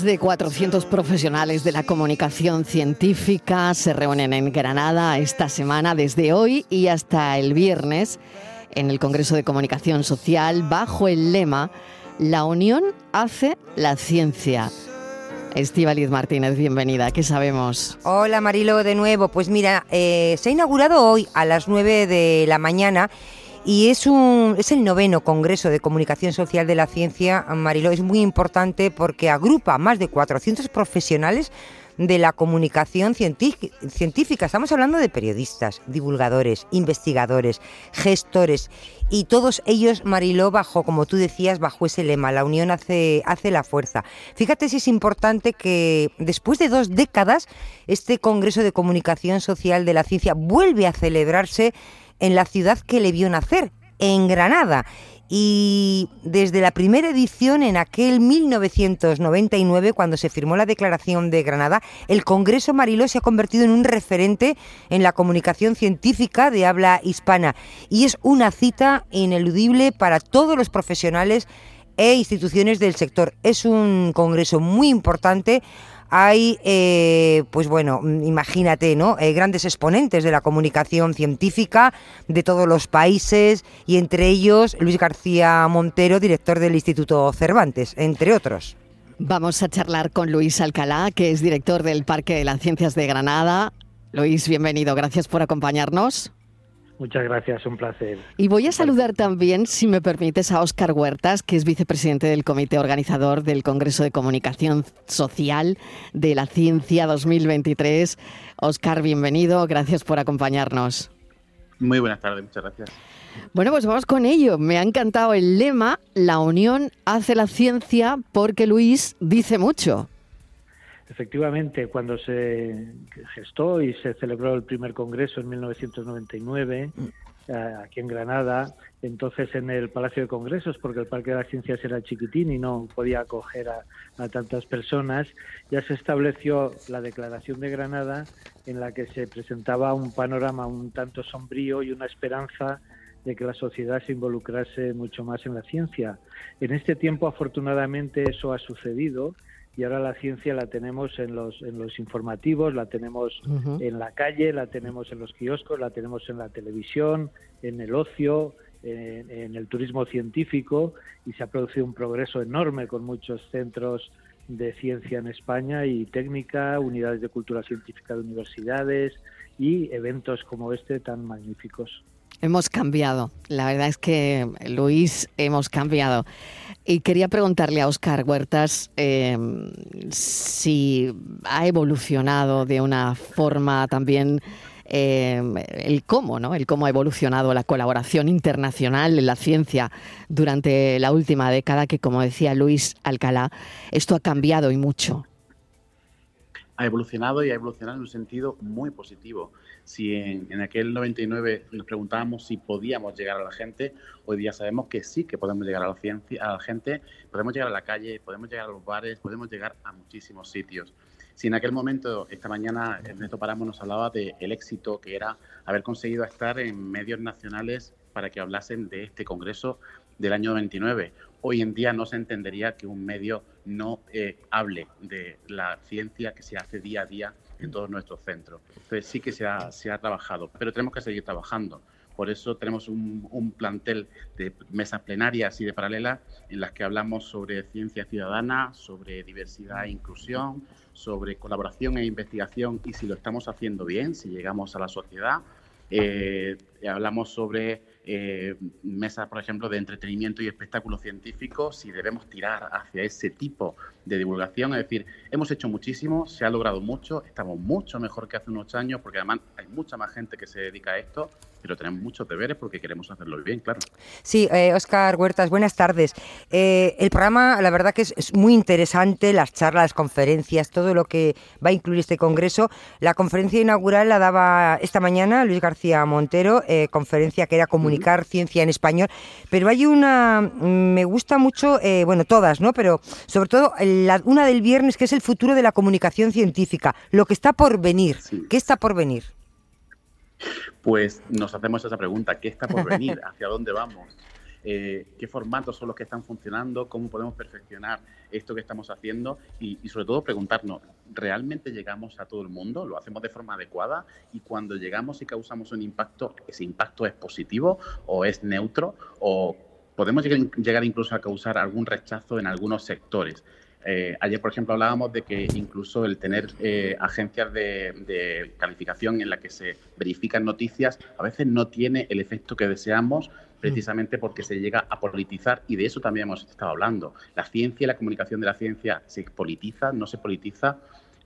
Más de 400 profesionales de la comunicación científica se reúnen en Granada esta semana desde hoy y hasta el viernes en el Congreso de Comunicación Social bajo el lema La unión hace la ciencia. Estíbaliz Martínez, bienvenida. ¿Qué sabemos? Hola Marilo, de nuevo. Pues mira, eh, se ha inaugurado hoy a las 9 de la mañana y es, un, es el noveno Congreso de Comunicación Social de la Ciencia, Marilo. Es muy importante porque agrupa más de 400 profesionales de la comunicación científica. Estamos hablando de periodistas, divulgadores, investigadores, gestores y todos ellos, Mariló, bajo, como tú decías, bajo ese lema, la unión hace, hace la fuerza. Fíjate si es importante que después de dos décadas, este Congreso de Comunicación Social de la Ciencia vuelve a celebrarse en la ciudad que le vio nacer, en Granada. Y desde la primera edición, en aquel 1999, cuando se firmó la Declaración de Granada, el Congreso Mariló se ha convertido en un referente en la comunicación científica de habla hispana. Y es una cita ineludible para todos los profesionales e instituciones del sector. Es un congreso muy importante. Hay, eh, pues bueno, imagínate, ¿no? Eh, grandes exponentes de la comunicación científica de todos los países y entre ellos Luis García Montero, director del Instituto Cervantes, entre otros. Vamos a charlar con Luis Alcalá, que es director del Parque de las Ciencias de Granada. Luis, bienvenido. Gracias por acompañarnos. Muchas gracias, un placer. Y voy a saludar también, si me permites, a Óscar Huertas, que es vicepresidente del comité organizador del Congreso de Comunicación Social de la Ciencia 2023. Óscar, bienvenido, gracias por acompañarnos. Muy buenas tardes, muchas gracias. Bueno, pues vamos con ello. Me ha encantado el lema, la unión hace la ciencia porque Luis dice mucho. Efectivamente, cuando se gestó y se celebró el primer congreso en 1999, eh, aquí en Granada, entonces en el Palacio de Congresos, porque el Parque de las Ciencias era chiquitín y no podía acoger a, a tantas personas, ya se estableció la Declaración de Granada en la que se presentaba un panorama un tanto sombrío y una esperanza de que la sociedad se involucrase mucho más en la ciencia. En este tiempo, afortunadamente, eso ha sucedido y ahora la ciencia la tenemos en los, en los informativos, la tenemos en la calle, la tenemos en los kioscos, la tenemos en la televisión, en el ocio, en, en el turismo científico y se ha producido un progreso enorme con muchos centros de ciencia en España y técnica, unidades de cultura científica de universidades y eventos como este tan magníficos. Hemos cambiado. La verdad es que, Luis, hemos cambiado. Y quería preguntarle a Óscar Huertas eh, si ha evolucionado de una forma también eh, el cómo, ¿no? El cómo ha evolucionado la colaboración internacional en la ciencia durante la última década, que como decía Luis Alcalá, esto ha cambiado y mucho. Ha evolucionado y ha evolucionado en un sentido muy positivo. Si en, en, aquel 99 nos preguntábamos si podíamos llegar a la gente, hoy día sabemos que sí que podemos llegar a la, ciencia, a la gente, podemos llegar a la calle, podemos llegar a los bares, podemos llegar a muchísimos sitios. Si en aquel momento, esta mañana, Ernesto Paramo nos hablaba del el éxito que era haber conseguido estar en medios nacionales para que hablasen de este Congreso del año 29. Hoy en día no se entendería que un medio no eh, hable de la ciencia que se hace día a día en todos nuestros centros. Entonces sí que se ha, se ha trabajado, pero tenemos que seguir trabajando. Por eso tenemos un, un, plantel de mesas plenarias y de paralelas en las que hablamos sobre ciencia ciudadana, sobre diversidad e inclusión, sobre colaboración e investigación y si lo estamos haciendo bien, si llegamos a la sociedad. Eh, hablamos sobre eh, mesas, por ejemplo, de entretenimiento y espectáculo científico, si debemos tirar hacia ese tipo de divulgación. Es decir, hemos hecho muchísimo, se ha logrado mucho, estamos mucho mejor que hace unos años, porque además hay mucha más gente que se dedica a esto pero tenemos muchos deberes porque queremos hacerlo bien, claro. Sí, Oscar eh, Huertas, buenas tardes. Eh, el programa, la verdad que es, muy interesante, las charlas, las conferencias, todo lo que va a incluir este congreso. La conferencia inaugural la daba esta mañana Luis García Montero, eh, conferencia que era Comunicar Ciencia en Español, pero hay una, mm, me gusta mucho, bueno, todas, ¿no? Pero sobre todo la, una del viernes que es el futuro de la comunicación científica, lo que está por venir. ¿Qué está por venir? Pues nos hacemos esa pregunta, ¿qué está por venir? ¿Hacia dónde vamos? Eh, qué formatos son los que están funcionando, cómo podemos perfeccionar esto que estamos haciendo y, sobre todo preguntarnos, ¿realmente llegamos a todo el mundo? ¿Lo hacemos de forma adecuada? Y cuando llegamos y causamos un impacto, ¿ese impacto es positivo o es neutro? ¿O podemos llegar incluso a causar algún rechazo en algunos sectores? Eh, ayer, por ejemplo, hablábamos de que incluso el tener eh, agencias de, calificación en la que se verifican noticias a veces no tiene el efecto que deseamos precisamente porque se llega a politizar y de eso también hemos estado hablando. La ciencia y la comunicación de la ciencia se politiza, no se politiza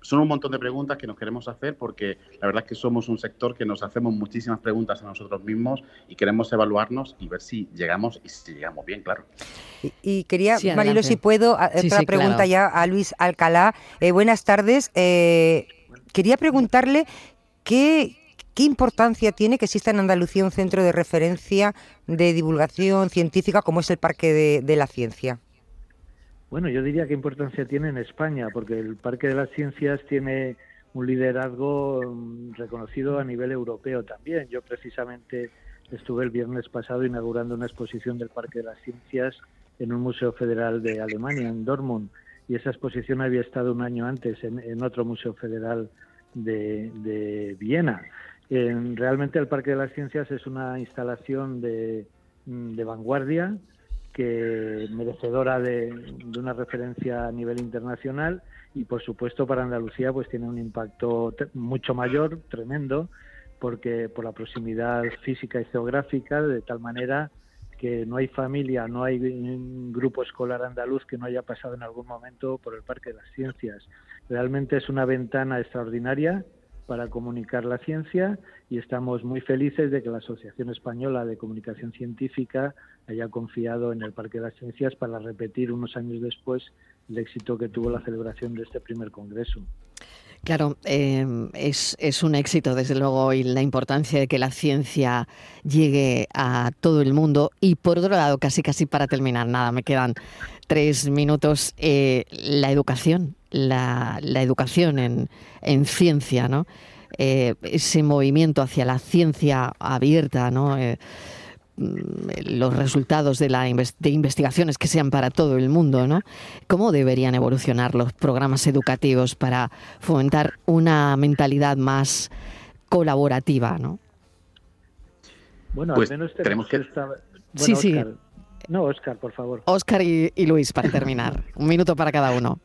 son un montón de preguntas que nos queremos hacer porque la verdad es que somos un sector que nos hacemos muchísimas preguntas a nosotros mismos y queremos evaluarnos y ver si llegamos y si llegamos bien, claro. Y, quería, Marilo, si puedo, otra pregunta ya a Luis Alcalá. Eh, buenas tardes. Eh, quería preguntarle qué, qué importancia tiene que exista en Andalucía un centro de referencia de divulgación científica como es el Parque de la Ciencia. Bueno, yo diría qué importancia tiene en España, porque el Parque de las Ciencias tiene un liderazgo mm, reconocido a nivel europeo también. Yo precisamente estuve el viernes pasado inaugurando una exposición del Parque de las Ciencias en un museo federal de Alemania, en Dortmund, y esa exposición había estado un año antes en, otro museo federal de, Viena. realmente el Parque de las Ciencias es una instalación de, mm, de vanguardia, que merecedora de, una referencia a nivel internacional y por supuesto para Andalucía pues tiene un impacto mucho mayor, tremendo, porque por la proximidad física y geográfica, de tal manera que no hay familia, no hay grupo escolar andaluz que no haya pasado en algún momento por el Parque de las Ciencias. Realmente es una ventana extraordinaria para comunicar la ciencia y estamos muy felices de que la Asociación Española de Comunicación Científica haya confiado en el Parque de las Ciencias para repetir unos años después el éxito que tuvo la celebración de este primer congreso. Claro, eh, es, un éxito, desde luego, y la importancia de que la ciencia llegue a todo el mundo. Y por otro lado, casi casi para terminar, nada, me quedan tres minutos, eh, la educación la, educación en, en, ciencia, ¿no? Eh, ese movimiento hacia la ciencia abierta, ¿no? Eh, mm, los resultados de, la de investigaciones que sean para todo el mundo, ¿no? ¿Cómo deberían evolucionar los programas educativos para fomentar una mentalidad más colaborativa, ¿no? Bueno, al pues menos tenemos, que... sí, sí. No, Oscar, por favor. Oscar y Luis, para terminar. Un minuto para cada uno.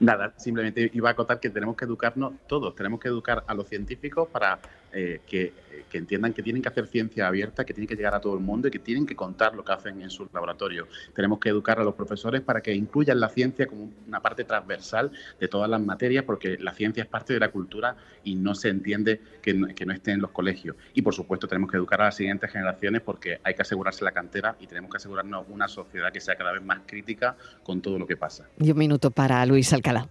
Nada, simplemente iba a acotar que tenemos que educarnos todos, tenemos que educar a los científicos para eh, que, entiendan que tienen que hacer ciencia abierta, que tienen que llegar a todo el mundo y que tienen que contar lo que hacen en sus laboratorios. Tenemos que educar a los profesores para que incluyan la ciencia como una parte transversal de todas las materias, porque la ciencia es parte de la cultura y no se entiende que no, que no esté en los colegios. Y por supuesto tenemos que educar a las siguientes generaciones porque hay que asegurarse la cantera y tenemos que asegurarnos una sociedad que sea cada vez más crítica con todo lo que pasa. Y un minuto para Luis Alcalá.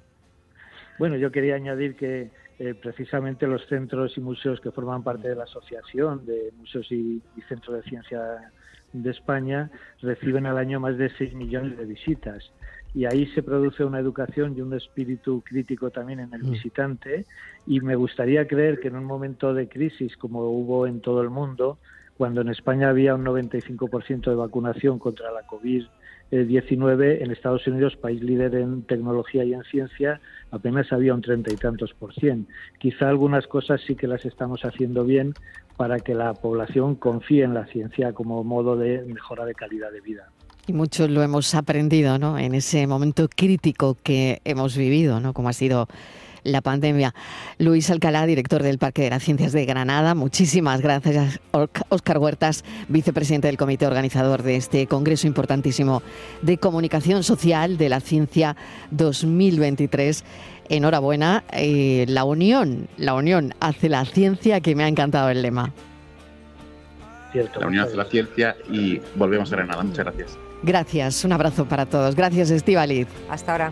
Bueno, yo quería añadir que eh, precisamente los centros y museos que forman parte de la Asociación de Museos y, Centros de Ciencia de España reciben al año más de 6 millones de visitas. Y ahí se produce una educación y un espíritu crítico también en el mm. visitante. Y me gustaría creer que en un momento de crisis como hubo en todo el mundo, cuando en España había un 95% de vacunación contra la COVID 19 en Estados Unidos, país líder en tecnología y en ciencia, apenas había un treinta y tantos por cien. Quizá algunas cosas sí que las estamos haciendo bien para que la población confíe en la ciencia como modo de mejora de calidad de vida. Y muchos lo hemos aprendido, ¿no? En ese momento crítico que hemos vivido, ¿no? Como ha sido la pandemia. Luis Alcalá, director del Parque de las Ciencias de Granada, muchísimas gracias. Oscar Huertas, vicepresidente del comité organizador de este congreso importantísimo de comunicación social de la ciencia 2023 enhorabuena. Eh, la unión, la unión hace la ciencia, que me ha encantado el lema. la unión hace la ciencia y volvemos a Granada. Muchas gracias. Gracias, un abrazo para todos. Gracias, Estivaliz. Hasta ahora.